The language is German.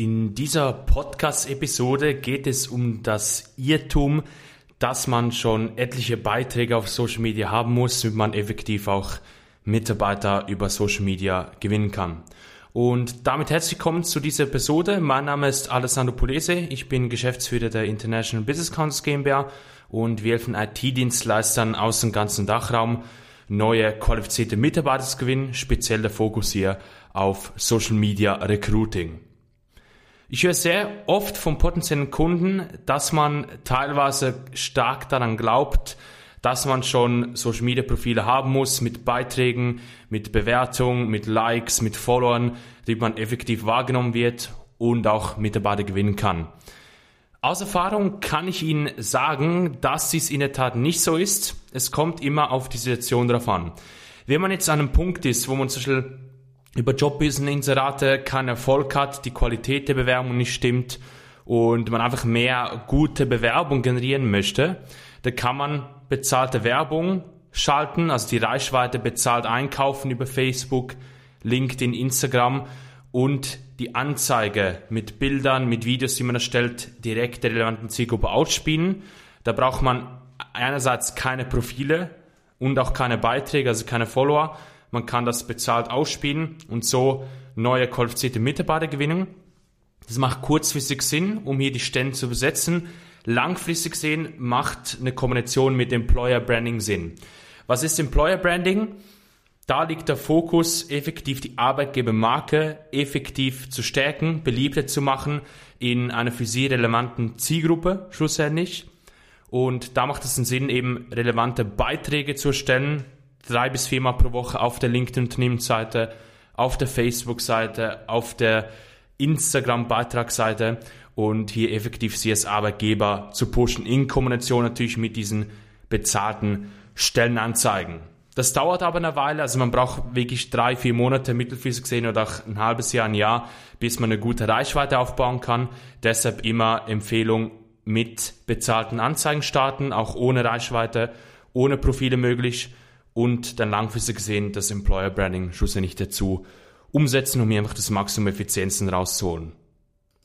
In dieser Podcast-Episode geht es um das Irrtum, dass man schon etliche Beiträge auf Social Media haben muss, damit man effektiv auch Mitarbeiter über Social Media gewinnen kann. Und damit herzlich willkommen zu dieser Episode. Mein Name ist Alessandro Polese. Ich bin Geschäftsführer der International Business Council GmbH und wir helfen IT-Dienstleistern aus dem ganzen Dachraum, neue qualifizierte Mitarbeiter zu gewinnen, speziell der Fokus hier auf Social Media Recruiting. Ich höre sehr oft von potenziellen Kunden, dass man teilweise stark daran glaubt, dass man schon Social Media Profile haben muss mit Beiträgen, mit Bewertungen, mit Likes, mit Followern, die man effektiv wahrgenommen wird und auch Mitarbeiter gewinnen kann. Aus Erfahrung kann ich Ihnen sagen, dass dies in der Tat nicht so ist. Es kommt immer auf die Situation drauf an. Wenn man jetzt an einem Punkt ist, wo man zum Beispiel über Jobbusiness-Inserate keinen Erfolg hat, die Qualität der Bewerbung nicht stimmt und man einfach mehr gute Bewerbung generieren möchte, dann kann man bezahlte Werbung schalten, also die Reichweite bezahlt einkaufen über Facebook, LinkedIn, Instagram und die Anzeige mit Bildern, mit Videos, die man erstellt, direkt der relevanten Zielgruppe ausspielen. Da braucht man einerseits keine Profile und auch keine Beiträge, also keine Follower, man kann das bezahlt ausspielen und so neue qualifizierte Mitarbeiter gewinnen. Das macht kurzfristig Sinn, um hier die Stellen zu besetzen. Langfristig sehen macht eine Kombination mit Employer Branding Sinn. Was ist Employer Branding? Da liegt der Fokus, effektiv die Arbeitgebermarke effektiv zu stärken, beliebter zu machen in einer für sie relevanten Zielgruppe schlussendlich. Und da macht es einen Sinn, eben relevante Beiträge zu erstellen, drei bis viermal pro Woche auf der LinkedIn-Unternehmensseite, auf der Facebook-Seite, auf der Instagram-Beitragsseite und hier effektiv Sie als Arbeitgeber zu pushen, in Kombination natürlich mit diesen bezahlten Stellenanzeigen. Das dauert aber eine Weile, also man braucht wirklich drei, vier Monate mittelfristig gesehen oder auch ein halbes Jahr, ein Jahr, bis man eine gute Reichweite aufbauen kann. Deshalb immer Empfehlung mit bezahlten Anzeigen starten, auch ohne Reichweite, ohne Profile möglich und dann langfristig gesehen das Employer Branding schlussendlich dazu umsetzen, um hier einfach das Maximum Effizienzen rauszuholen.